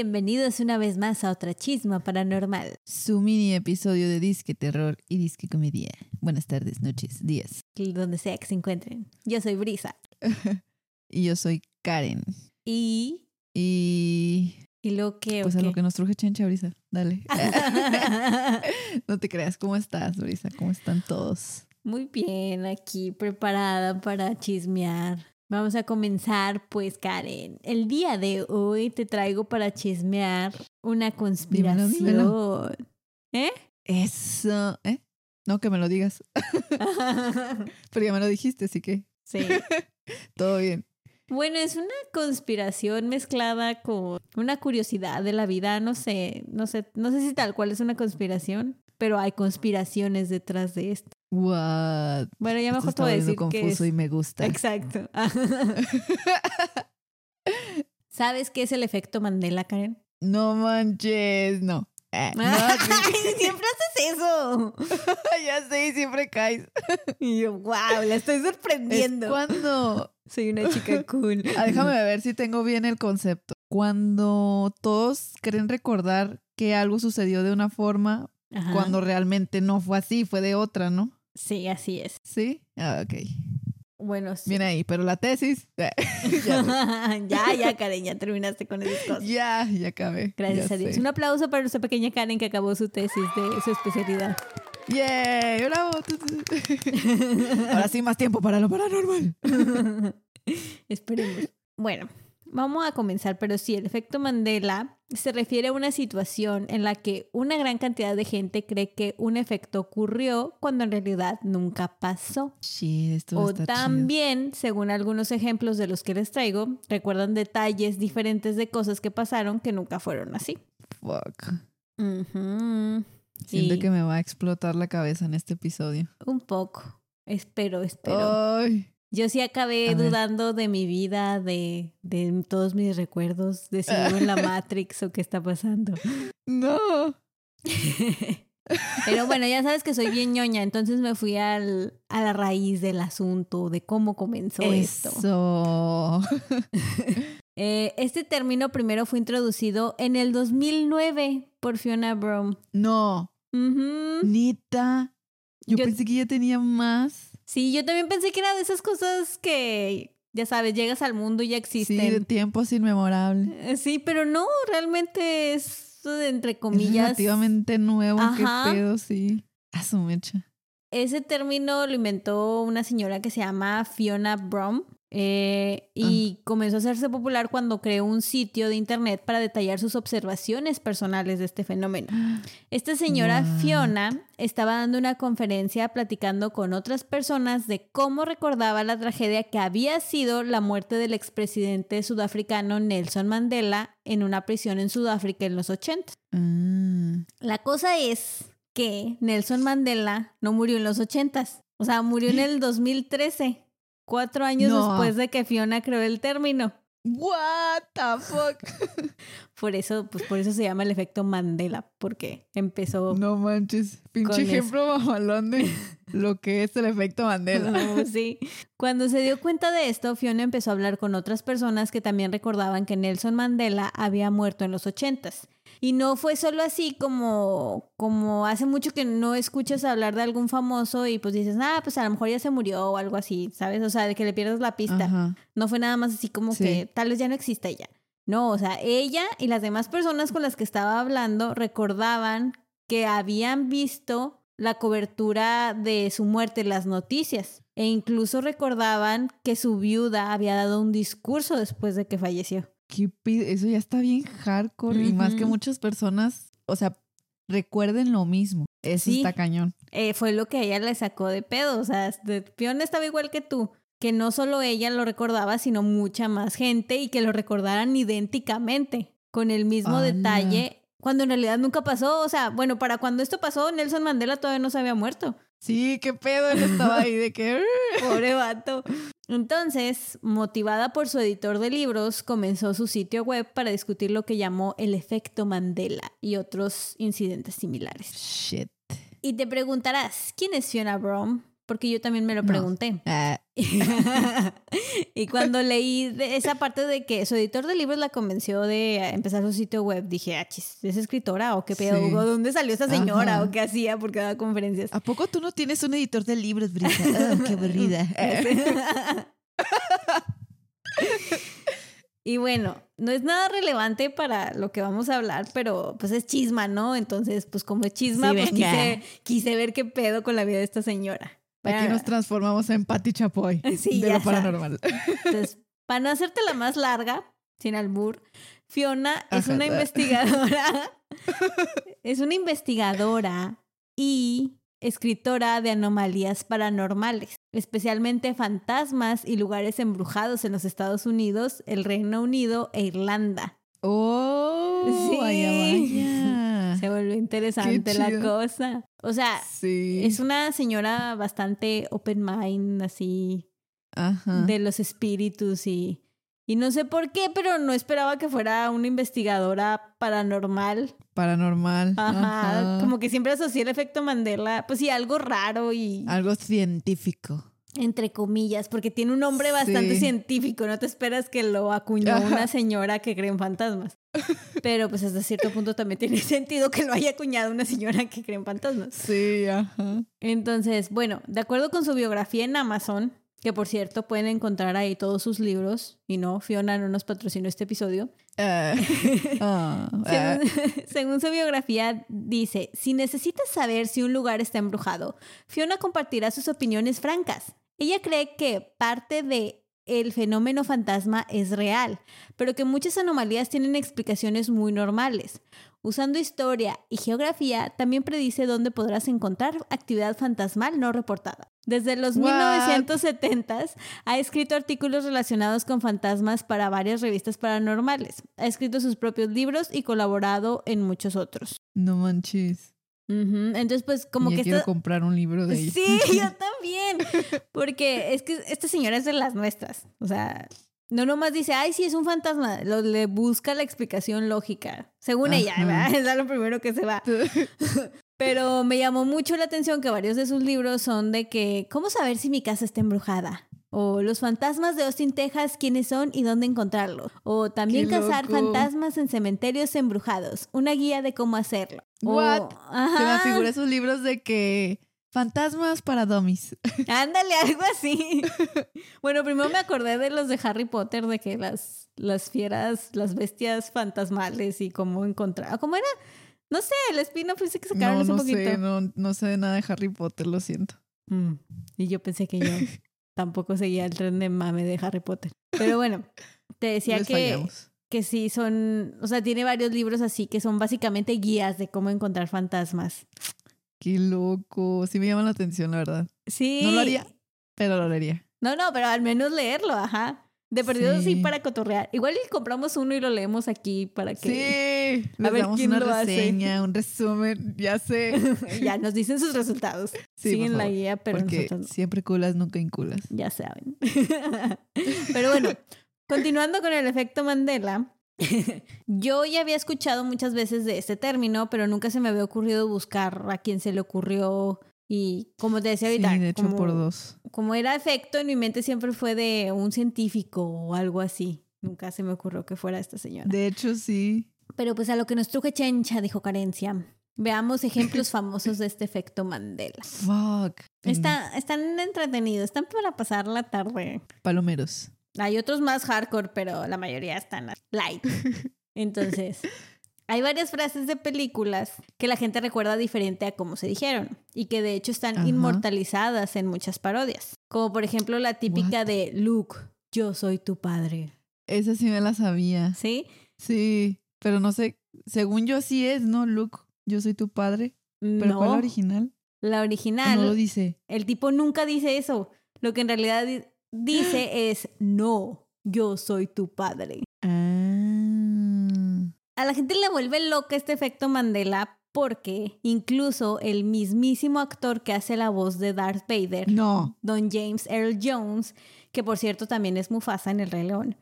Bienvenidos una vez más a otra chisma paranormal. Su mini episodio de Disque Terror y Disque Comedia. Buenas tardes, noches, días. Donde sea que se encuentren. Yo soy Brisa. y yo soy Karen. Y. Y. Y lo que. Pues a lo que nos truje Chencha, Brisa. Dale. no te creas. ¿Cómo estás, Brisa? ¿Cómo están todos? Muy bien, aquí preparada para chismear. Vamos a comenzar, pues, Karen. El día de hoy te traigo para chismear una conspiración. ¿Eh? Eso, ¿eh? No, que me lo digas. Pero ya me lo dijiste, así que. Sí. Todo bien. Bueno, es una conspiración mezclada con una curiosidad de la vida. No sé, no sé, no sé si tal cual es una conspiración, pero hay conspiraciones detrás de esto. What? Bueno, ya mejor te voy a decir confuso y me gusta. Exacto. ¿Sabes qué es el efecto Mandela, Karen? No manches, no. Eh, no siempre haces eso. ya sé, siempre caes. y yo, wow, la estoy sorprendiendo. cuando soy una chica cool. Ah, déjame ver si tengo bien el concepto. Cuando todos creen recordar que algo sucedió de una forma, cuando realmente no fue así, fue de otra, ¿no? Sí, así es. ¿Sí? Ah, ok. Bueno, sí. Viene ahí, pero la tesis. ya, ya, Karen, ya terminaste con esas cosas. Ya, ya acabé. Gracias a Dios. Un aplauso para nuestra pequeña Karen que acabó su tesis de su especialidad. ¡Yay! ¡Bravo! Ahora sí, más tiempo para lo paranormal. Esperemos. Bueno, Vamos a comenzar, pero sí, el efecto Mandela se refiere a una situación en la que una gran cantidad de gente cree que un efecto ocurrió cuando en realidad nunca pasó. Sí, esto O también, según algunos ejemplos de los que les traigo, recuerdan detalles diferentes de cosas que pasaron que nunca fueron así. Fuck. Siento que me va a explotar la cabeza en este episodio. Un poco. Espero, espero. Ay. Yo sí acabé dudando de mi vida, de, de todos mis recuerdos, de si vivo en la Matrix o qué está pasando. No. Pero bueno, ya sabes que soy bien ñoña, entonces me fui al, a la raíz del asunto, de cómo comenzó Eso. esto. eh, este término primero fue introducido en el 2009 por Fiona Brom. No. Nita. Yo, pensé que ya tenía más. Sí, yo también pensé que era de esas cosas que, ya sabes, llegas al mundo y ya existen. Sí, de tiempos inmemorables. Eh, sí, pero no, realmente es entre comillas. Es relativamente nuevo, qué pedo, sí. A su mecha. Ese término lo inventó una señora que se llama Fiona Brom. Eh, y ah. comenzó a hacerse popular cuando creó un sitio de internet para detallar sus observaciones personales de este fenómeno. Esta señora Fiona estaba dando una conferencia platicando con otras personas de cómo recordaba la tragedia que había sido la muerte del expresidente sudafricano Nelson Mandela en una prisión en Sudáfrica en los 80. Ah. La cosa es que Nelson Mandela no murió en los 80, o sea, murió en el 2013 cuatro años después de que Fiona creó el término. What the fuck? por eso, pues por eso se llama el efecto Mandela, porque empezó. No manches, pinche ejemplo mamalón de lo que es el efecto Mandela. sí. Cuando se dio cuenta de esto, Fiona empezó a hablar con otras personas que también recordaban que Nelson Mandela había muerto en los ochentas y no fue solo así como, como hace mucho que no escuchas hablar de algún famoso y pues dices, ah, pues a lo mejor ya se murió o algo así, ¿sabes? O sea, de que le pierdas la pista. No fue nada más así como que tal vez ya no existe ella. No, o sea, ella y las demás personas con las que estaba hablando recordaban que habían visto la cobertura de su muerte en las noticias e incluso recordaban que su viuda había dado un discurso después de que falleció eso ya está bien hardcore y más que muchas personas, o sea, recuerden lo mismo. Eso está cañón. Eh, fue lo que ella le sacó de pedo. O sea, Fiona estaba igual que tú. Que no solo ella lo recordaba, sino mucha más gente y que lo recordaran idénticamente, con el mismo detalle, cuando en realidad nunca pasó. O sea, bueno, para cuando esto pasó, Nelson Mandela todavía no se había muerto. Sí, qué pedo, él estaba ahí de que... Pobre vato. Entonces, motivada por su editor de libros, comenzó su sitio web para discutir lo que llamó el efecto Mandela y otros incidentes similares. Shit. Y te preguntarás, ¿quién es Fiona Brom? Porque yo también me lo No. pregunté. Ah, y cuando leí de esa parte de que su editor de libros la convenció de empezar su sitio web, dije, ah, chis, ¿es escritora o qué pedo? Sí. ¿O ¿Dónde salió esa señora? Ajá. ¿O qué hacía? Porque daba conferencias. ¿A poco tú no tienes un editor de libros, Brisa? Ah, qué aburrida. y bueno, no es nada relevante para lo que vamos a hablar, pero pues es chisma, ¿no? Entonces, pues como es chisma, Sí, pues quise, quise ver qué pedo con la vida de esta señora. Aquí nos transformamos en Patty Chapoy Sí, de lo paranormal. Entonces, para no hacerte la más larga, sin albur, Fiona es una investigadora. es una investigadora y escritora de anomalías paranormales, especialmente fantasmas y lugares embrujados en los Estados Unidos, el Reino Unido e Irlanda. Oh, Sí. vaya, vaya. Se volvió interesante la cosa. O sea, Sí. es una señora bastante open mind, así, Ajá. de los espíritus y, y no sé por qué, pero no esperaba que fuera una investigadora paranormal. Paranormal. Ajá, Ajá. como que siempre asocié el efecto Mandela, pues sí, algo raro y Algo científico. Entre comillas, porque tiene un nombre bastante Sí. científico, no te esperas que lo acuñó Ajá. una señora que cree en fantasmas. Pero pues hasta cierto punto también tiene sentido que lo haya acuñado una señora que cree en fantasmas. Sí, ajá. Entonces, bueno, de acuerdo con su biografía en Amazon, que por cierto pueden encontrar ahí todos sus libros, y no, Fiona no nos patrocinó este episodio. Ah, ah, ah. Según, según su biografía, dice, si necesitas saber si un lugar está embrujado, Fiona compartirá sus opiniones francas. Ella cree que parte de el fenómeno fantasma es real, pero que muchas anomalías tienen explicaciones muy normales. Usando historia y geografía, también predice dónde podrás encontrar actividad fantasmal no reportada. Desde los What? 1970s ha escrito artículos relacionados con fantasmas para varias revistas paranormales. Ha escrito sus propios libros y colaborado en muchos otros. No manches. Ujú, Entonces, pues como ya que quiero esta- comprar un libro de ella. Sí, yo también. Porque es que esta señora es de las nuestras. O sea, no nomás dice, ay, sí, es un fantasma. Lo, le busca la explicación lógica. Según ella. ¿verdad? Es lo primero que se va. Pero me llamó mucho la atención que varios de sus libros son de que, ¿cómo saber si mi casa está embrujada? O los fantasmas de Austin, Texas, quiénes son y dónde encontrarlos. O también ¡Qué cazar fantasmas en cementerios embrujados. Una guía de cómo hacerlo. O- What? Se me esos libros de que fantasmas para dummies. Ándale, algo así. bueno, primero me acordé de los de Harry Potter, de que las, las fieras, las bestias fantasmales y cómo encontrar. ¿Cómo era? No sé, el spin-off ese que sacaron No, hace no poquito. sé, no, no sé de nada de Harry Potter, lo siento. Mm, Y yo pensé que yo tampoco seguía el tren de mame de Harry Potter. Pero bueno, te decía que, que sí son, o sea, tiene varios libros así que son básicamente guías de cómo encontrar fantasmas. Qué loco. Sí me llama la atención, la verdad. Sí. No lo haría, pero lo leería. No, no, pero al menos leerlo, ajá. De perdido sí. Sí. para cotorrear. Igual y compramos uno y lo leemos aquí para que Sí, les ver damos quién una lo hace. reseña, un resumen, ya sé. ya nos dicen sus resultados. Sí, Siguen la guía, pero Porque nosotros no. siempre culas, nunca inculas. Ya saben. pero bueno, continuando con el efecto Mandela. Yo ya había escuchado muchas veces de este término, pero nunca se me había ocurrido buscar a quién se le ocurrió. Y como te decía ahorita, Sí, de hecho como- por dos. como era efecto, en mi mente siempre fue de un científico o algo así. Nunca se me ocurrió que fuera esta señora. De hecho, sí. Pero pues a lo que nos truje chencha, dijo Carencia. Veamos ejemplos famosos de este efecto Mandela. Fuck. Está, están entretenidos, están para pasar la tarde. Palomeros. Hay otros más hardcore, pero la mayoría están light. Entonces, hay varias frases de películas que la gente recuerda diferente a cómo se dijeron y que de hecho están Ajá. inmortalizadas en muchas parodias. Como por ejemplo la típica What? de Luke, yo soy tu padre. Esa sí me la sabía. ¿Sí? Sí, pero no sé. Según yo sí es, ¿no, Luke? Yo soy tu padre. ¿Pero no, cuál la original? la ¿O original. no lo dice. El tipo nunca dice eso. Lo que en realidad di- dice es, no, yo soy tu padre. Ah. A la gente le vuelve loca este efecto Mandela porque incluso el mismísimo actor que hace la voz de Darth Vader, No. Don James Earl Jones, que por cierto también es Mufasa en El Rey León,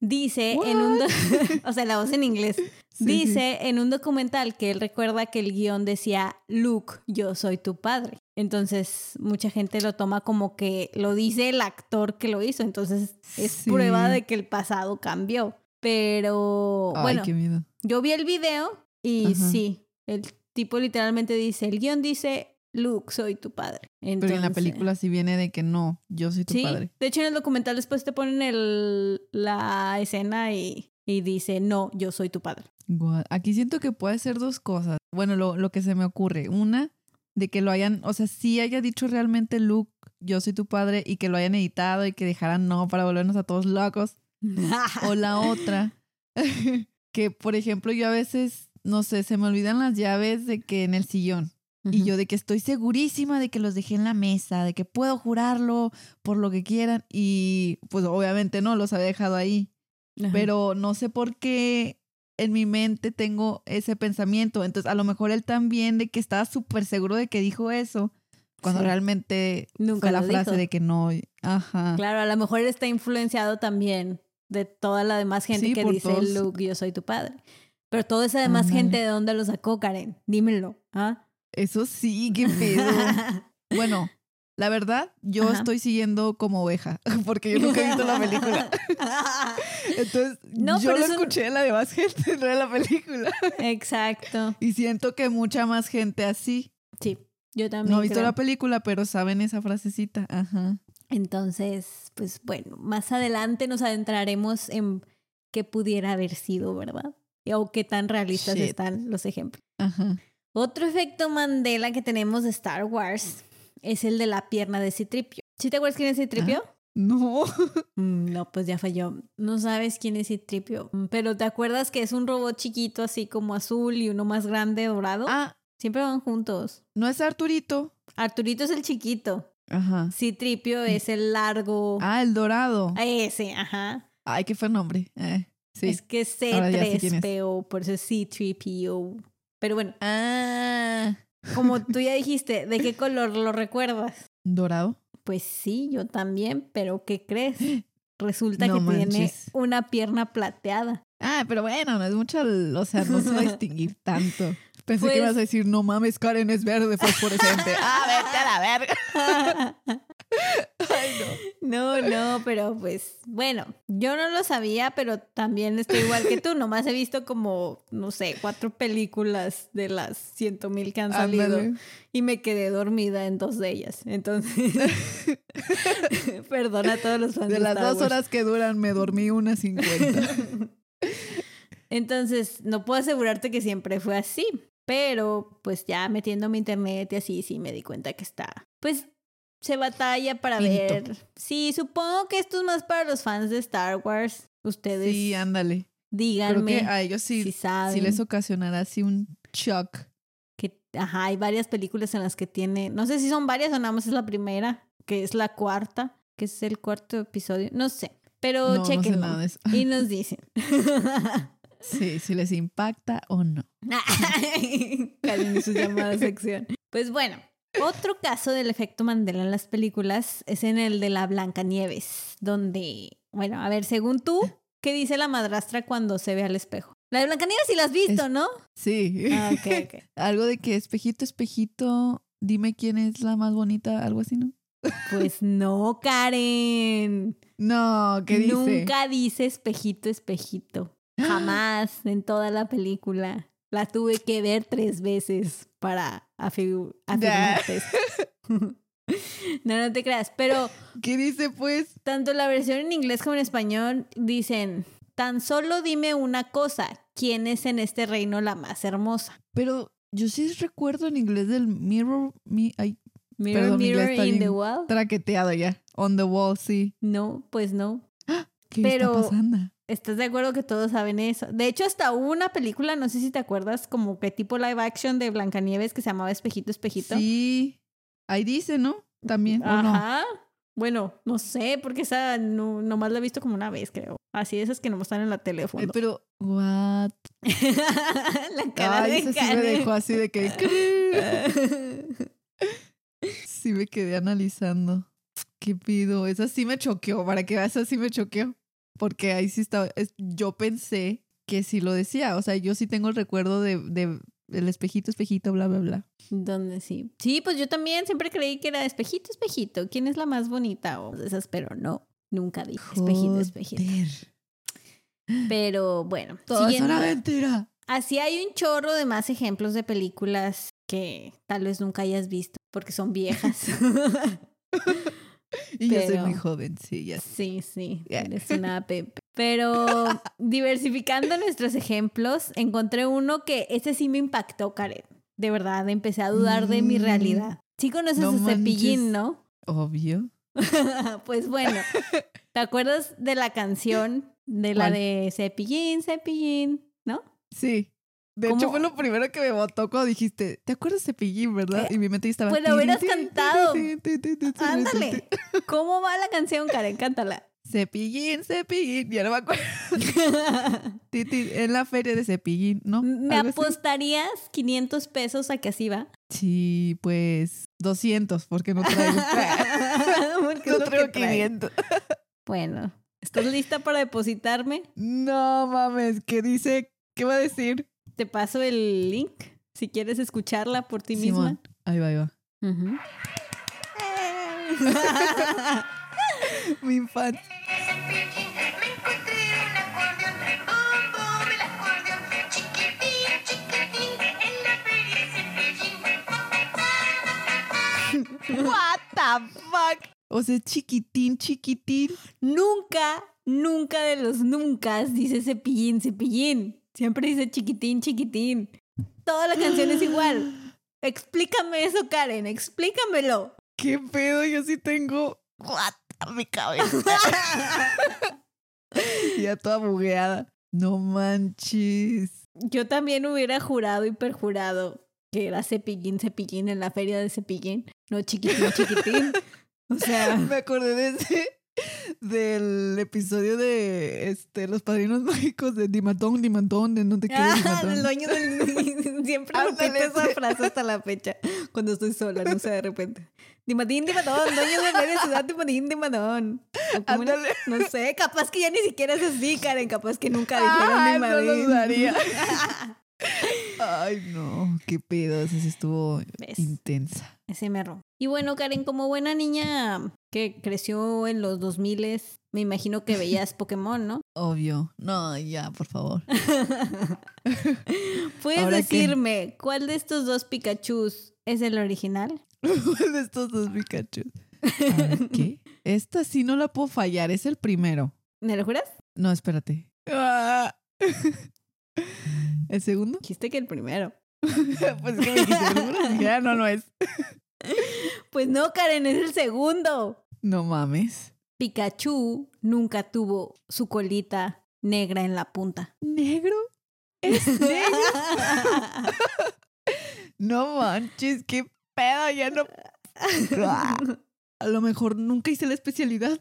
dice en un... o sea, la voz en inglés. Sí, dice en un documental que él recuerda que el guion decía, Luke, yo soy tu padre. Entonces, mucha gente lo toma como que lo dice el actor que lo hizo. Entonces, es prueba de que el pasado cambió. Pero, Ay, bueno, qué miedo. yo vi el video y Ajá. sí, el tipo literalmente dice, el guion dice, Luke, soy tu padre. Pero en la película sí viene de que no, yo soy tu Sí, padre. de hecho en el documental después te ponen el, la escena y, y dice, no, yo soy tu padre. Aquí siento que puede ser dos cosas. Bueno, lo, lo que se me ocurre. Una, de que lo hayan, o sea, sí haya dicho realmente Luke, yo soy tu padre, y que lo hayan editado y que dejaran no para volvernos a todos locos. O la otra, que por ejemplo yo a veces, no sé, se me olvidan las llaves de que en el sillón. Y yo de que estoy segurísima de que los dejé en la mesa, de que puedo jurarlo por lo que quieran. Y pues obviamente no, los había dejado ahí. Pero no sé por qué en mi mente tengo ese pensamiento. Entonces, a lo mejor él también de que estaba súper seguro de que dijo eso, cuando Sí. realmente Nunca fue la frase dijo. de que no. Ajá. Claro, a lo mejor está influenciado también de toda la demás gente Sí, que dice, todos. Luke, yo soy tu padre. Pero toda esa demás gente, ¿de dónde lo sacó, Karen? Dímelo. ¿ah? Eso sí, qué pedo. bueno, la verdad, yo Ajá. estoy siguiendo como oveja, porque yo nunca he visto la película. Entonces, No, yo lo eso- escuché de la demás gente, no de la película. Exacto. Y siento que mucha más gente así. Sí, yo también. No ha visto creo. la película, pero saben esa frasecita. Ajá. Entonces, pues bueno, más adelante nos adentraremos en qué pudiera haber sido, ¿verdad? O qué tan realistas Shit. están los ejemplos. Ajá. Otro efecto Mandela que tenemos de Star Wars es el de la pierna de Citripio. ¿Sí te acuerdas quién es Citripio? No. Mm, No, pues ya falló. No sabes quién es Citripio. Mm, Pero ¿te acuerdas que es un robot chiquito así como azul y uno más grande dorado? Ah, Siempre van juntos. no es Arturito. Arturito es el chiquito. Ajá. Citripio es el largo. Ah, el dorado. Ese, ajá. Ay, qué fue nombre. Eh, sí. Es que es Ahora ya sé quién es. C3PO, por eso es C3PO. Pero bueno, Ah. como tú ya dijiste, ¿de qué color lo recuerdas? ¿Dorado? Pues sí, yo también, pero ¿qué crees? Resulta No que tiene una pierna plateada. Ah, pero bueno, no es mucho, o sea, no se va a distinguir tanto. Pensé Pues- que ibas a decir, no mames, Karen es verde fosforescente. ah, vete a la verga. Ay, no. No, no, pero pues bueno, yo no lo sabía, pero también estoy igual que tú. Nomás he visto como, no sé, cuatro películas de las ciento mil que han salido Ándale. y me quedé dormida en dos de ellas. Entonces, perdona a todos los fans de, las Star dos Wars. horas que duran, me dormí unas cincuenta. Entonces, no puedo asegurarte que siempre fue así, pero pues ya metiéndome internet y así, sí me di cuenta que está, pues se batalla para Pinto. ver. Sí, supongo que esto es más para los fans de Star Wars. Ustedes Sí, ándale. Creo díganme que a ellos sí, si saben sí les ocasionará así un shock. que, ajá, hay varias películas en las que tiene, no sé si son varias o nada más es la primera, que es la cuarta, que es el cuarto episodio, no sé, pero No, no sé chequenlo nada de eso. y nos dicen. Sí, si les impacta o no. Y su llamada sección. Pues bueno, otro caso del efecto Mandela en las películas es en el de la Blancanieves, donde, bueno, a ver, según tú, ¿qué dice la madrastra cuando se ve al espejo? La de Blancanieves sí la has visto, Es- ¿no? Sí. Ah. Algo de que espejito, espejito, dime quién es la más bonita, algo así, ¿no? Pues no, Karen. No, ¿qué dice? Nunca dice espejito, espejito. Jamás en toda la película. La tuve que ver tres veces para afigu- afirmarte esto. No, no te creas. Pero ¿Qué dice, pues? tanto la versión en inglés como en español dicen, tan solo dime una cosa, ¿quién es en este reino la más hermosa? Pero yo sí recuerdo en inglés del mirror, mi, ay, Mirror, Perdón, mirror in the wall. traqueteado ya. On the wall, sí. No, pues no. ¿Qué Pero- está pasando? ¿Estás de acuerdo que todos saben eso? De hecho, hasta hubo una película, no sé si te acuerdas, como que tipo live action de Blancanieves que se llamaba Espejito, Espejito. Sí. Ahí dice, ¿no? También, ¿o no? Ajá. Bueno, no sé, porque esa no, nomás la he visto como una vez, creo. Así, esas que nomás están en la Eh, teléfono. pero, what? la cara Ay, de sí me dejó así de que... sí me quedé analizando. ¿Qué pido? Esa sí me choqueó, para que veas, esa sí me choqueó. Porque ahí sí estaba... es- yo pensé que sí lo decía. O sea, yo sí tengo el recuerdo de, de el espejito, espejito, bla, bla, bla. Donde sí. Sí, pues yo también siempre creí que era espejito, espejito. ¿Quién es la más bonita? O esas, pero no. Nunca dije espejito, espejito. Pero bueno, Todo es una mentira. Así hay un chorro de más ejemplos de películas que tal vez nunca hayas visto porque son viejas. Y yo soy muy joven, sí, ya sí, sí, Ya. eres una pepe. Pero diversificando nuestros ejemplos, encontré uno que ese sí me impactó, Karen. De verdad, empecé a dudar de mi Mm. realidad. Sí conoces No a Cepillín. ¿no? Obvio. pues bueno, ¿te acuerdas de la canción de la ¿Cuál? de Cepillín, Cepillín, no? Sí. De ¿Cómo? hecho, fue lo primero que me botó cuando dijiste, ¿te acuerdas de Cepillín, verdad? Eh, Y mi mente estaba... pues lo hubieras cantado. Ándale. ¿Cómo va la canción, Karen? Cántala. Cepillín, Cepillín. Ya no me acuerdo. En la feria de Cepillín, ¿no? ¿Me apostarías 500 pesos a que así va? Sí, pues 200, porque no traigo. Porque no traigo trae. 500. Bueno, ¿estás lista para depositarme? No mames, ¿qué dice? ¿Qué va a decir? Te paso el link si quieres escucharla por ti misma. Ahí va, ahí va. Ujú. Mi infancia. What the fuck? O sea, chiquitín, chiquitín. nunca, nunca de los nunca dice cepillín, cepillín. Siempre dice chiquitín, chiquitín. Toda la canción es igual. Explícame eso, Karen, explícamelo. ¿Qué pedo? Yo sí tengo. What? Mi cabeza. ya toda bugueada. No manches. Yo también hubiera jurado y perjurado que era cepillín, cepillín en la feria de cepillín. No chiquitín, chiquitín. O sea, Me acordé de ese. Del episodio de este Los Padrinos Mágicos de Dimatón, Dimatón, de No te quiero ah, el dueño del... Siempre repito esa frase hasta la fecha. Cuando estoy sola, no sé, de repente. Dimatín, Dimatón, dueño de media ciudad, Dimatín, Dimatón. No sé, capaz que ya ni siquiera es así, Karen. Capaz que nunca dijeron Ah, no lo dudaría. Ay, no, qué pedo, sí estuvo ¿Ves? intensa. Ese merro. Y bueno, Karen, como buena niña que creció en los 2000 me imagino que veías Pokémon, ¿no? Obvio. No, ya, por favor. ¿Puedes decirme cuál de estos dos Pikachus es el original? ¿Cuál de estos dos Pikachu? Ver, ¿qué? Esta sí no la puedo fallar, es el primero. ¿Me lo juras? No, espérate. ¿El segundo? Dijiste que el primero. pues que me dijiste. Dije, "Ah, no, no es. Pues no, Karen, es el segundo. No mames. Pikachu nunca tuvo su colita negra en la punta. ¿Negro? ¿Es negro? No manches, qué pedo, ya no. A lo mejor nunca hice la especialidad.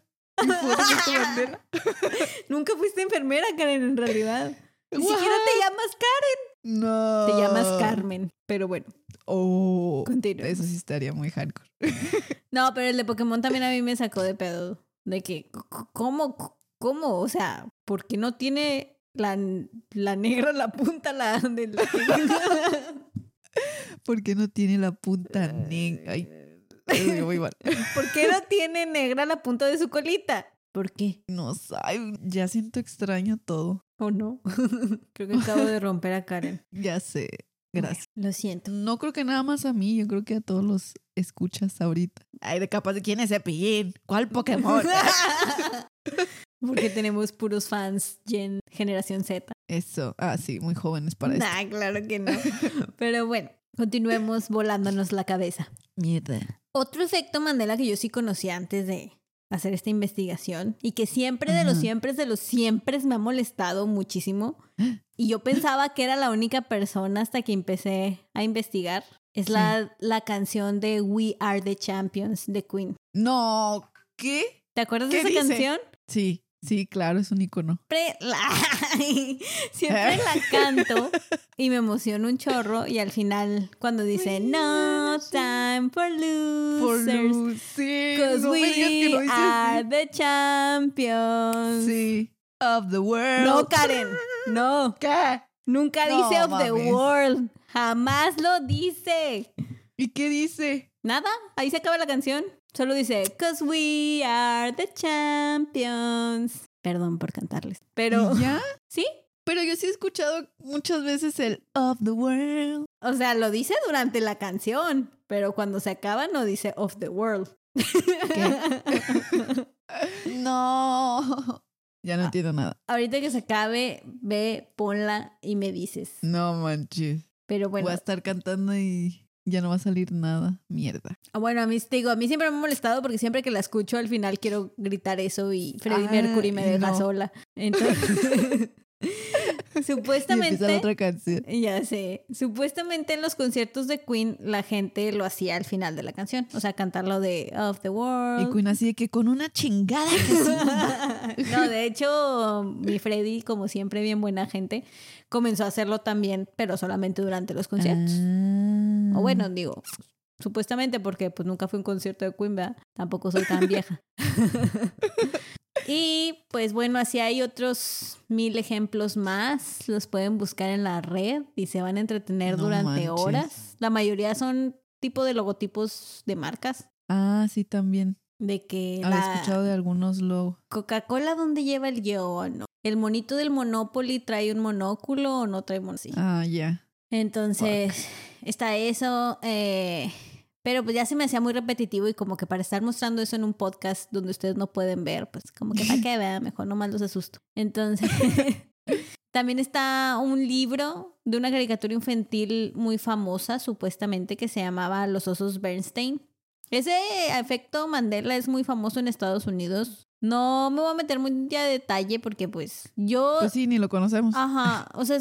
Nunca fuiste enfermera, Karen, en realidad. Ni siquiera te llamas Karen. No. Te llamas Carmen. Pero bueno, Oh. continúa. Eso sí estaría muy hardcore. No, pero el de Pokémon también a mí me sacó de pedo. De que, ¿cómo? ¿Cómo? O sea, ¿por qué no tiene la, la negra la punta la de la... Porque no tiene la punta negra. Ay, muy mal. ¿Por qué no tiene negra la punta de su colita? ¿Por qué? No sé, ya siento extraño todo. ¿O no? Creo que acabo de romper a Karen. Ya sé. Gracias. Lo siento. No creo que nada más a mí, yo creo que a todos los escuchas ahorita. Ay, de capaz de quién es Cepillín. ¿Cuál Pokémon? Porque tenemos puros fans gen generación Z. Eso. Ah, sí, muy jóvenes para esto. Nah, claro que no. Pero bueno, continuemos volándonos la cabeza. Mierda. Otro efecto Mandela que yo sí conocía antes de hacer esta investigación y que siempre de los siempre de los siempre me ha molestado muchísimo y yo pensaba que era la única persona hasta que empecé a investigar es la, la canción de We Are the Champions de Queen. No, ¿qué? ¿Te acuerdas de ¿Qué esa dice? canción? Sí, sí, claro, es un icono. Siempre la, siempre la canto y me emociono un chorro y al final cuando dice No time for losers luz, sí. Cause no me digas que we are así. the champions. Sí. Of the world. No, Karen. No. ¿Qué? Nunca No dice of the world. Jamás lo dice. ¿Y qué dice? Nada, ahí se acaba la canción. Solo dice, Cause we are the champions. Perdón por cantarles. Pero, ¿Y ya? ¿sí? Pero yo sí he escuchado muchas veces el of the world. O sea, lo dice durante la canción, pero cuando se acaba no dice of the world. No. Ya no Ah. entiendo nada. Ahorita que se acabe, ve, ponla y me dices. No manches. Pero bueno, Voy a estar cantando y ya no va a salir nada. Mierda. Ah, Bueno, a mí te digo, a mí siempre me ha molestado porque siempre que la escucho al final quiero gritar eso y Freddie Ah, Mercury me deja no. sola. Entonces, Y supuestamente, otra canción. ya sé, supuestamente en los conciertos de Queen la gente lo hacía al final de la canción, o sea, cantarlo de Of the Y World. Queen así de que con una chingada que sí. no, de hecho, mi Freddy, como siempre, bien buena gente, comenzó a hacerlo también, pero solamente durante los conciertos. Ah. O bueno, digo, supuestamente porque pues nunca fui a un concierto de Queen, ¿verdad? Tampoco soy tan vieja. y pues bueno, así hay otros mil ejemplos más. Los pueden buscar en la red y se van a entretener No durante manches. horas. La mayoría son tipo de logotipos de marcas. Ah, sí, también. De que Había la escuchado de algunos low. Coca-Cola donde lleva el guion. El monito del Monopoly trae un monóculo o no trae monóculo. Ah, ya. Entonces, está eso. eh, pero pues ya se me hacía muy repetitivo y como que para estar mostrando eso en un podcast donde ustedes no pueden ver, pues como que para que vean, mejor nomás los asusto. Entonces, también está un libro de una caricatura infantil muy famosa, supuestamente, que se llamaba Los Osos Bernstein. Ese efecto Mandela es muy famoso en Estados Unidos. No me voy a meter muy a detalle porque pues yo... Pues sí, ni lo conocemos. Ajá, o sea,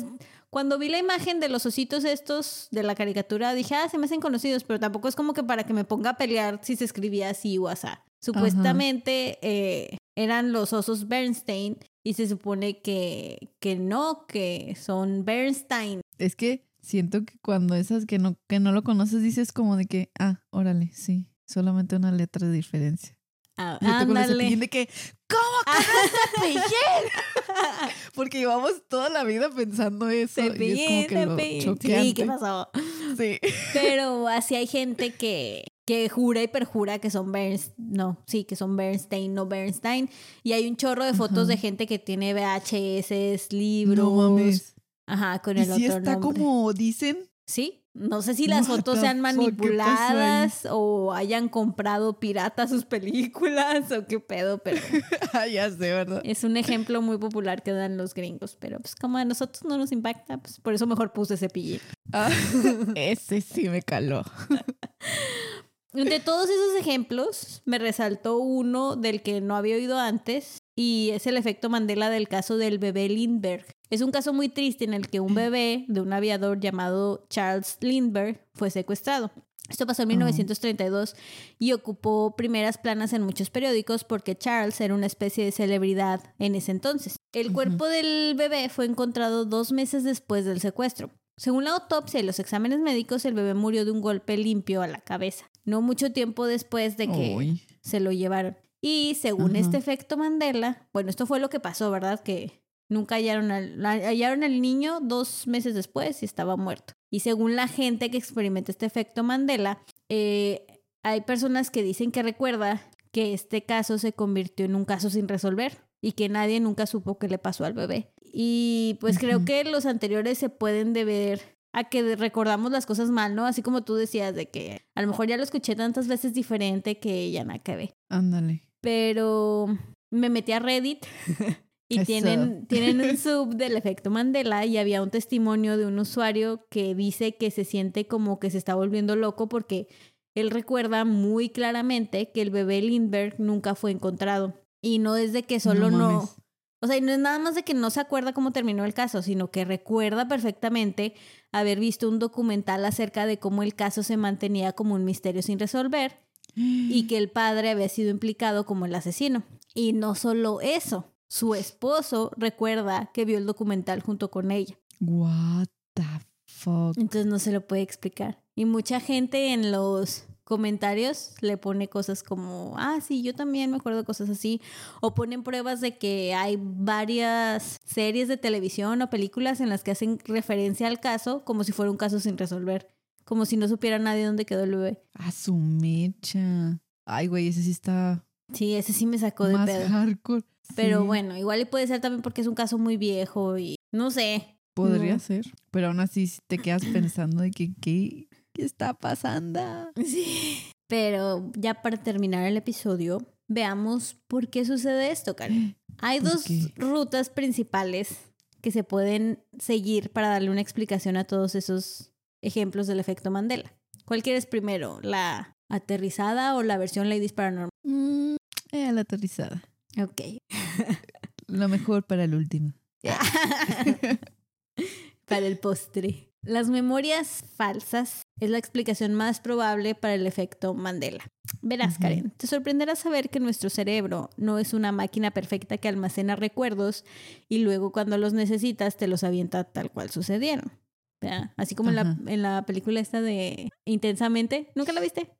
cuando vi la imagen de los ositos estos de la caricatura, dije, ah, se me hacen conocidos, pero tampoco es como que para que me ponga a pelear si se escribía así o así. Supuestamente eh, eran los osos Bernstein y se supone que, que no, que son Bernstein. Es que siento que cuando esas que no, que no lo conoces dices como de que, ah, órale, sí, solamente una letra de diferencia. Ah, Yo tengo cepillín de que, ¿cómo que no cepillín? Porque llevamos toda la vida pensando eso. y es como Cepillín, que lo cepillín. choqueante. Sí, ¿qué pasó? Sí. Pero así hay gente que, que jura y perjura que son Bernstein, no, sí, que son Bernstein, no Bernstein. Y hay un chorro de fotos Ajá. de gente que tiene VHS, libros. No mames. Ajá, con Y el si otro está nombre. como dicen, Sí, no sé si las What fotos sean manipuladas o hayan comprado pirata sus películas o qué pedo, pero ah, ya sé, ¿verdad? es un ejemplo muy popular que dan los gringos. Pero pues como a nosotros no nos impacta, pues por eso mejor puse cepillín. Ah, ese sí me caló. De todos esos ejemplos, me resaltó uno del que no había oído antes y es el efecto Mandela del caso del bebé Lindbergh. Es un caso muy triste en el que un bebé de un aviador llamado Charles Lindbergh fue secuestrado. Esto pasó en 1932 y ocupó primeras planas en muchos periódicos porque Charles era una especie de celebridad en ese entonces. El cuerpo del bebé fue encontrado dos meses después del secuestro. Según la autopsia y los exámenes médicos, el bebé murió de un golpe limpio a la cabeza, no mucho tiempo después de que se lo llevaron. Y según Ajá. este efecto Mandela, bueno, esto fue lo que pasó, ¿verdad? Que nunca hallaron al, la- hallaron al niño dos meses después y estaba muerto. Y según la gente que experimenta este efecto Mandela, eh, hay personas que dicen que recuerda que este caso se convirtió en un caso sin resolver y que nadie nunca supo qué le pasó al bebé. Y pues creo que los anteriores se pueden deber a que recordamos las cosas mal, ¿no? Así como tú decías de que a lo mejor ya lo escuché tantas veces diferente que ya que ver. Ándale. Pero me metí a Reddit y Eso. tienen, tienen un sub del efecto Mandela y había un testimonio de un usuario que dice que se siente como que se está volviendo loco porque él recuerda muy claramente que el bebé Lindbergh nunca fue encontrado. Y no es de que solo no, o sea, y no es nada más de que no se acuerda cómo terminó el caso, sino que recuerda perfectamente haber visto un documental acerca de cómo el caso se mantenía como un misterio sin resolver y que el padre había sido implicado como el asesino. Y no solo eso, su esposo recuerda que vio el documental junto con ella. What the fuck. Entonces no se lo puede explicar. Y mucha gente en los comentarios le pone cosas como, ah, sí, yo también me acuerdo de cosas así, o ponen pruebas de que hay varias series de televisión o películas en las que hacen referencia al caso como si fuera un caso sin resolver, como si no supiera nadie dónde quedó el bebé. A su mecha. Ay, güey, ese sí está Sí, ese sí me sacó de más pedo. hardcore. Pero Sí, bueno, igual y puede ser también porque es un caso muy viejo y no sé. Podría no. ser. Pero aún así sí te quedas pensando de que qué, qué está pasando. Sí. Pero ya para terminar el episodio, veamos por qué sucede esto, Karen. Hay ¿Por dos qué? rutas principales que se pueden seguir para darle una explicación a todos esos ejemplos del efecto Mandela. ¿Cuál quieres primero? ¿La aterrizada o la versión Ladies Paranormal? Mm, eh, la aterrizada. Ok. Lo mejor para el último. para el postre. Las memorias falsas es la explicación más probable para el efecto Mandela. Verás. Karen, te sorprenderá saber que nuestro cerebro no es una máquina perfecta que almacena recuerdos y luego cuando los necesitas te los avienta tal cual sucedieron. ¿Verdad? Así como en la, en la película esta de Intensamente. ¿Nunca la viste?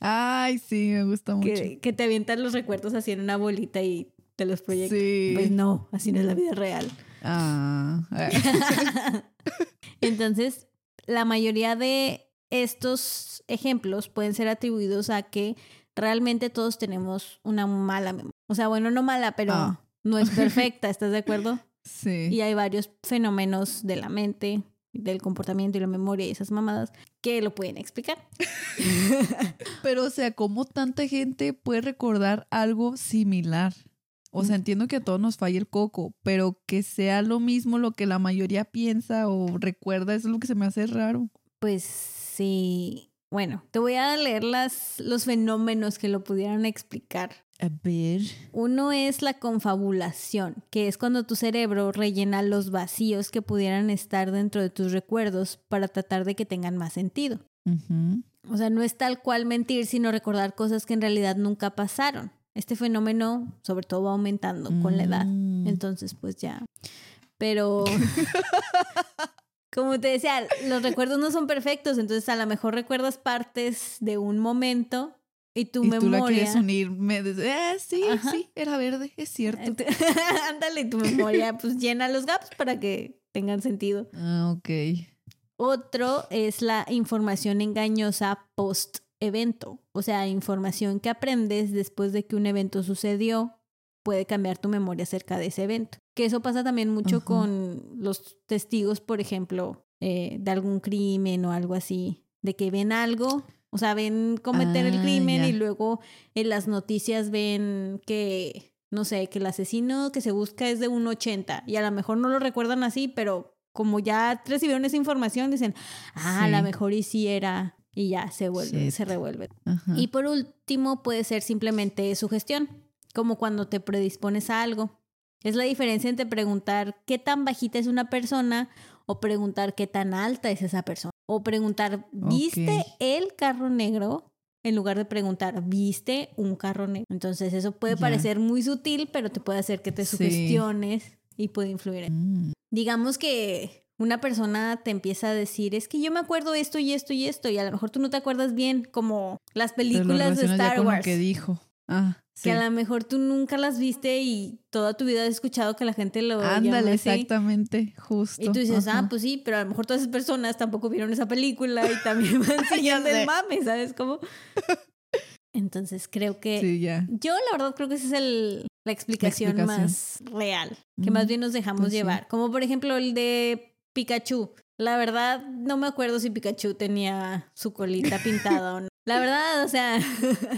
Ay, sí, me gusta mucho. Que, que te avientan los recuerdos así en una bolita y te los proyectan. Sí. Pues no, así no es la vida real. Ah, ah. Entonces, la mayoría de estos ejemplos pueden ser atribuidos a que realmente todos tenemos una mala memoria. O sea, bueno, no mala, pero Ah. no es perfecta, ¿estás de acuerdo? sí. Y hay varios fenómenos de la mente, del comportamiento y la memoria y esas mamadas que lo pueden explicar. Pero, o sea, ¿cómo tanta gente puede recordar algo similar? O sea, entiendo que a todos nos falla el coco, pero que sea lo mismo lo que la mayoría piensa o recuerda, eso es lo que se me hace raro. Pues sí. Bueno, te voy a leer las, los fenómenos que lo pudieran explicar. A ver. Uno es la confabulación, que es cuando tu cerebro rellena los vacíos que pudieran estar dentro de tus recuerdos para tratar de que tengan más sentido. O sea, no es tal cual mentir, sino recordar cosas que en realidad nunca pasaron. Este fenómeno sobre todo va aumentando con la edad. Mm. Entonces, pues ya. Pero, como te decía, los recuerdos no son perfectos, entonces a lo mejor recuerdas partes de un momento y tu y tú la memoria... quieres unir. Me, eh, sí, Ajá. sí, era verde, es cierto. Ándale, tu memoria pues llena los gaps para que tengan sentido. Ah, ok. Otro es la información engañosa post evento, o sea, información que aprendes después de que un evento sucedió puede cambiar tu memoria acerca de ese evento. Que eso pasa también mucho Ajá. con los testigos, por ejemplo, eh, de algún crimen o algo así, de que ven algo, o sea, ven cometer el Ah, crimen ya. y luego en las noticias ven que, no sé, que el asesino que se busca es de un 80 y a lo mejor no lo recuerdan así, pero como ya recibieron esa información, dicen, ah, a lo mejor y sí era, y ya se vuelve, Shit. se revuelve. Ajá. Y por último, puede ser simplemente sugestión, como cuando te predispones a algo. Es la diferencia entre preguntar qué tan bajita es una persona o preguntar qué tan alta es esa persona. O preguntar, ¿viste el carro negro? En lugar de preguntar, ¿viste un carro negro? Entonces eso puede parecer muy sutil, pero te puede hacer que te Sí. sugestiones y puede influir Mm. digamos que una persona te empieza a decir, es que yo me acuerdo esto y esto y esto, y a lo mejor tú no te acuerdas bien, como las películas de Star Wars. que dijo. Ah, sí. Que a lo mejor tú nunca las viste y toda tu vida has escuchado que la gente lo Ándale, así. exactamente, justo. Y tú dices, Ajá. ah, pues sí, pero a lo mejor todas esas personas tampoco vieron esa película y también van siguiendo el mame, ¿sabes cómo? Entonces creo que Sí, ya. yo la verdad creo que esa es el, la explicación, explicación. más real, que más bien nos dejamos pues sí. llevar. Como por ejemplo el de Pikachu. La verdad no me acuerdo si Pikachu tenía su colita pintada o no. La verdad, o sea,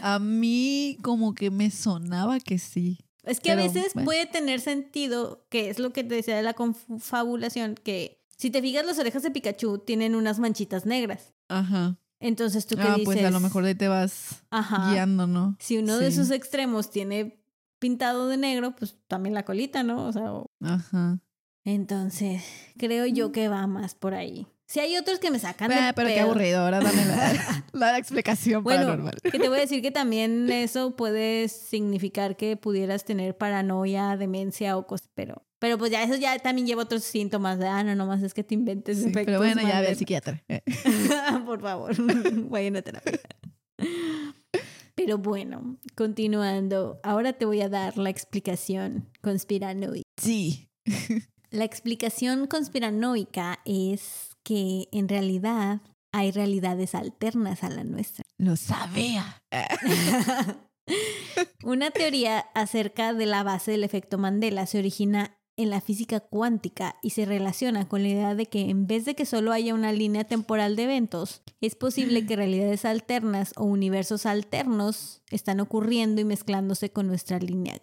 A mí como que me sonaba que sí. es que a veces bueno. puede tener sentido, que es lo que te decía de la confabulación, que si te fijas las orejas de Pikachu tienen unas manchitas negras. Ajá. Entonces tú qué Ah, dices, pues a lo mejor de ahí te vas Ajá. guiando, ¿no? Si uno de sus extremos tiene pintado de negro, pues también la colita, ¿no? O sea, o- Ajá. entonces creo yo que va más por ahí. Si hay otros que me sacan de pero qué aburrido. Ahora dame la, la explicación Bueno, paranormal. que te voy a decir que también eso puede significar que pudieras tener paranoia, demencia o cosas, pero, pero pues ya eso ya también lleva otros síntomas de, ah, no, nomás es que te inventes Sí, pero bueno, ya ve al Mandela". psiquiatra. Eh. Por favor, vayan a terapia. Pero bueno, continuando, ahora te voy a dar la explicación conspiranoica. Sí. La explicación conspiranoica es que en realidad hay realidades alternas a la nuestra. Lo sabía. Una teoría acerca de la base del efecto Mandela se origina en la física cuántica y se relaciona con la idea de que en vez de que solo haya una línea temporal de eventos, es posible que realidades alternas o universos alternos están ocurriendo y mezclándose con nuestra línea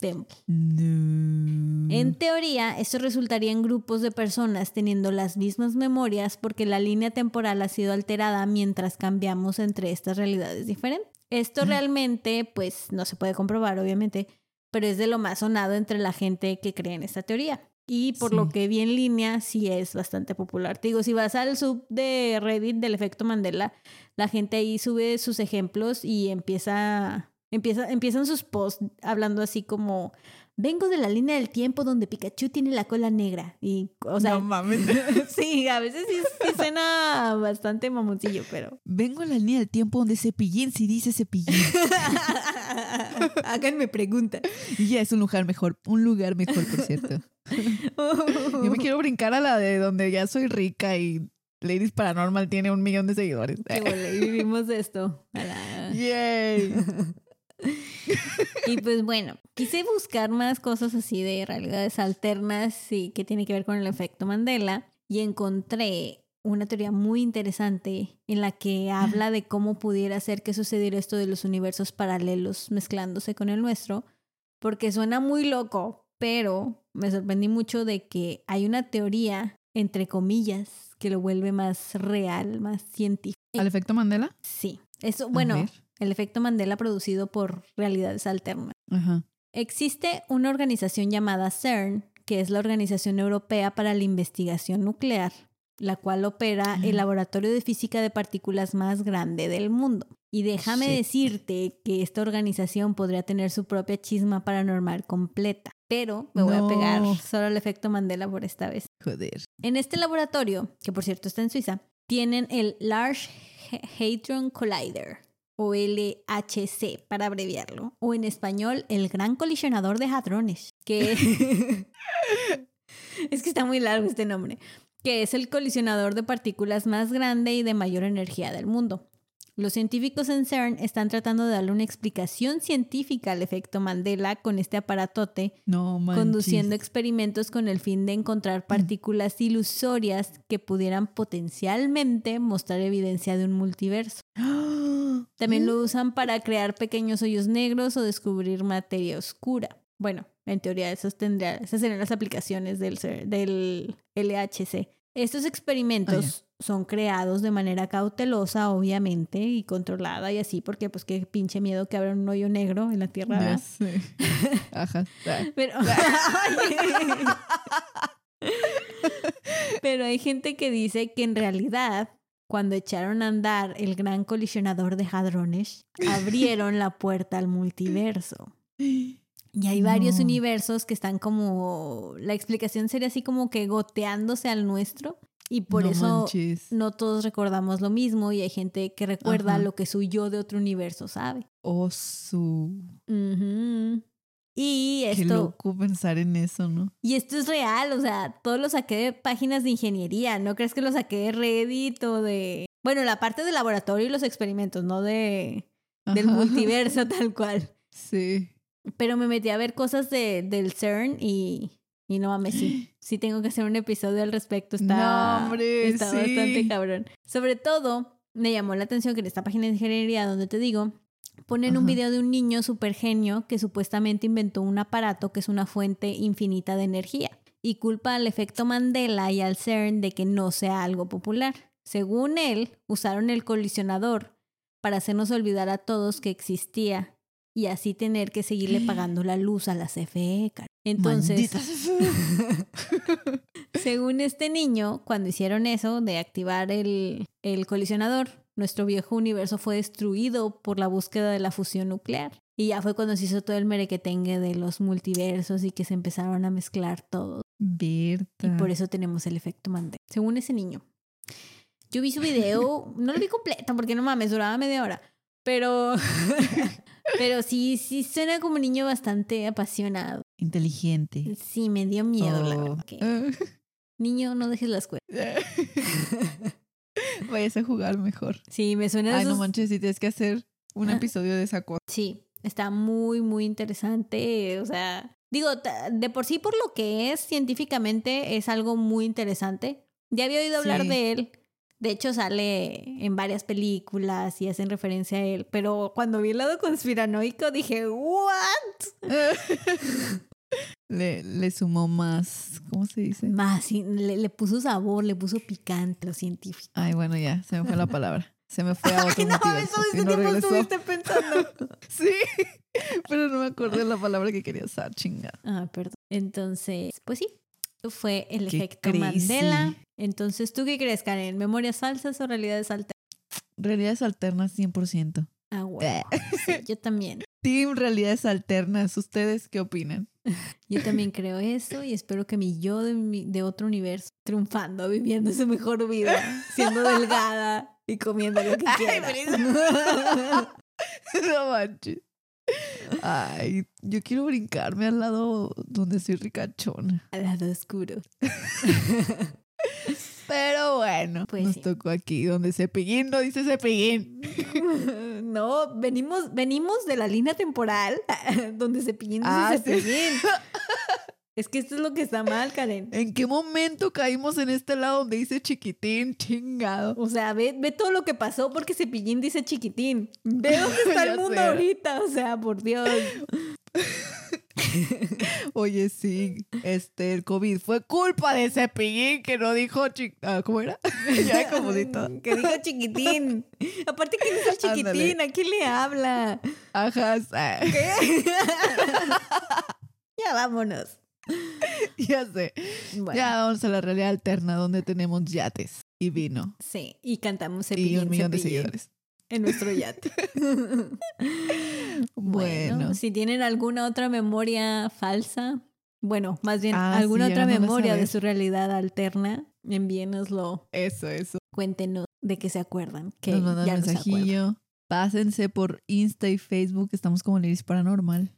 temporal. No. En teoría, esto resultaría en grupos de personas teniendo las mismas memorias porque la línea temporal ha sido alterada mientras cambiamos entre estas realidades diferentes. Esto realmente, pues, no se puede comprobar, obviamente, pero es de lo más sonado entre la gente que cree en esta teoría. Y por lo que vi en línea, sí es bastante popular. Te digo, si vas al sub de Reddit del efecto Mandela, la gente ahí sube sus ejemplos y empieza, empieza, empiezan sus posts hablando así como, vengo de la línea del tiempo donde Pikachu tiene la cola negra. Y, o sea, no mames. sí, a veces sí, sí suena bastante mamoncillo, pero... Vengo a la línea del tiempo donde cepillín si dice cepillín. Háganme preguntas. y ya es un lugar mejor. Un lugar mejor, por cierto. Yo me quiero brincar a la de donde ya soy rica y Ladies Paranormal tiene un millón de seguidores. Qué bueno, y vivimos de esto. Yay. Y pues bueno, quise buscar más cosas así de realidades alternas y que tiene que ver con el efecto Mandela y encontré una teoría muy interesante en la que habla de cómo pudiera ser que sucediera esto de los universos paralelos mezclándose con el nuestro, porque suena muy loco, pero me sorprendí mucho de que hay una teoría, entre comillas, que lo vuelve más real, más científico. ¿Al efecto Mandela? Sí, eso, bueno. El efecto Mandela producido por realidades alternas. Ajá. Existe una organización llamada CERN, que es la Organización Europea para la Investigación Nuclear, la cual opera el laboratorio de física de partículas más grande del mundo. Y déjame decirte que esta organización podría tener su propia chisma paranormal completa, pero me voy a pegar solo al efecto Mandela por esta vez. Joder. En este laboratorio, que por cierto está en Suiza, tienen el Large Hadron Collider, o LHC para abreviarlo, o en español el Gran Colisionador de Hadrones, que es que está muy largo este nombre, que es el colisionador de partículas más grande y de mayor energía del mundo. Los científicos en CERN están tratando de darle una explicación científica al efecto Mandela con este aparatote No conduciendo experimentos con el fin de encontrar partículas ilusorias que pudieran potencialmente mostrar evidencia de un multiverso. También lo usan para crear pequeños hoyos negros o descubrir materia oscura. Bueno, en teoría esas, tendría, esas serían las aplicaciones del, del LHC. Estos experimentos son creados de manera cautelosa, obviamente, y controlada y así, porque pues qué pinche miedo que abra un hoyo negro en la Tierra. Ya. Ajá. Ah. Pero, Pero hay gente que dice que en realidad, cuando echaron a andar el gran colisionador de hadrones, abrieron la puerta al multiverso. Y hay varios universos que están como. La explicación sería así como que goteándose al nuestro. Y por No eso manches. no todos recordamos lo mismo. Y hay gente que recuerda Ajá. lo que su yo de otro universo sabe. Oh, su. Y Qué esto. loco pensar en eso, ¿no? Y esto es real, o sea, todo lo saqué de páginas de ingeniería, ¿no crees que lo saqué de Reddit o de... Bueno, la parte del laboratorio y los experimentos, no de del multiverso tal cual. Sí. Pero me metí a ver cosas de, del CERN y, y no mames, sí, sí tengo que hacer un episodio al respecto. Está, No, hombre, está sí. bastante cabrón. Sobre todo, me llamó la atención que en esta página de ingeniería donde te digo, ponen un video de un niño super genio que supuestamente inventó un aparato que es una fuente infinita de energía y culpa al efecto Mandela y al CERN de que no sea algo popular. Según él, usaron el colisionador para hacernos olvidar a todos que existía y así tener que seguirle pagando la luz a la CFE. cara. Entonces, según este niño, cuando hicieron eso de activar el, el colisionador, nuestro viejo universo fue destruido por la búsqueda de la fusión nuclear. Y ya fue cuando se hizo todo el merequetengue de los multiversos y que se empezaron a mezclar todo. Berta. Y por eso tenemos el efecto Mandela. Según ese niño. Yo vi su video, no lo vi completo porque no mames, duraba media hora. Pero, pero sí, sí suena como un niño bastante apasionado. Inteligente. Sí, me dio miedo, la Oh. verdad. que- Niño, no dejes la escuela. Vayas a jugar mejor. Sí, me suena Ay, no manches, si tienes que hacer un Ah. episodio de esa cosa. Sí, está muy, muy interesante. O sea, digo, de por sí, por lo que es científicamente, es algo muy interesante. Ya había oído hablar Sí. de él. De hecho, sale en varias películas y hacen referencia a él. Pero cuando vi el lado conspiranoico, dije, ¿what? le, le sumó más, ¿cómo se dice? Más, sí, le, le puso sabor, le puso picante lo científico. Ay, bueno, ya, se me fue la palabra. Se me fue a otro Ay, no, multiverso, eso ese no tiempo estuviste pensando. Sí, pero no me acordé de la palabra que quería usar, chingada. Ah, perdón. Entonces, pues sí, fue el efecto crazy. Mandela. Entonces, ¿tú qué crees, Karen? ¿Memorias falsas o realidades alternas? Realidades alternas 100%. Ah, bueno. Sí, yo también. Team Realidades Alternas, ¿ustedes qué opinan? Yo también creo eso y espero que mi yo de, mi- de otro universo triunfando, viviendo su mejor vida, siendo delgada y comiendo lo que quiera. no manches. Ay, yo quiero brincarme al lado donde soy ricachona. Al lado oscuro. Pero bueno, Pues nos sí. tocó aquí donde Cepillín no dice Cepillín. No, venimos, venimos de la línea temporal donde Cepillín dice Ah, sí. Es que esto es lo que está mal, Karen. ¿En qué momento caímos en este lado donde dice chiquitín, chingado? O sea, ve, ve todo lo que pasó porque Cepillín dice chiquitín. Ve dónde está el mundo sé. ahorita. O sea, por Dios. Oye, sí, este, el COVID fue culpa de Cepillín que no dijo chi- ah, ¿Cómo era? ya. Que dijo chiquitín. Aparte, ¿quién es el chiquitín? Ándale. ¿A quién le habla? Ajá, ¿Qué? ya vámonos. ya sé. Bueno, Ya vamos a la realidad alterna donde tenemos yates y vino sí. Y cantamos y Cepillín, un millón de seguidores. en nuestro yate. Bueno, si tienen alguna otra memoria falsa, bueno, más bien Ah, alguna sí, otra memoria de su realidad alterna, envíenoslo, eso, eso. cuéntenos de qué se acuerdan, que Nos mandan ya un mensajillo. Pásense por Insta y Facebook, estamos como Liris Paranormal.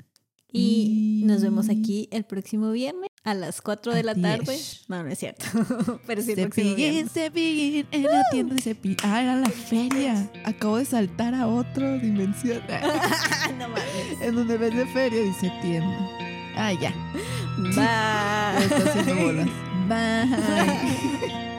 Y nos vemos aquí el próximo viernes a las 4 de la tarde. No, no es cierto. Pero sí el próximo Cepillín, viernes. cepillín, en la tienda de cepillín. Ah, era la feria. Acabo de saltar a otra dimensión. no mames. en donde vez de feria dice tienda. Ah, ya. Bye. Bye.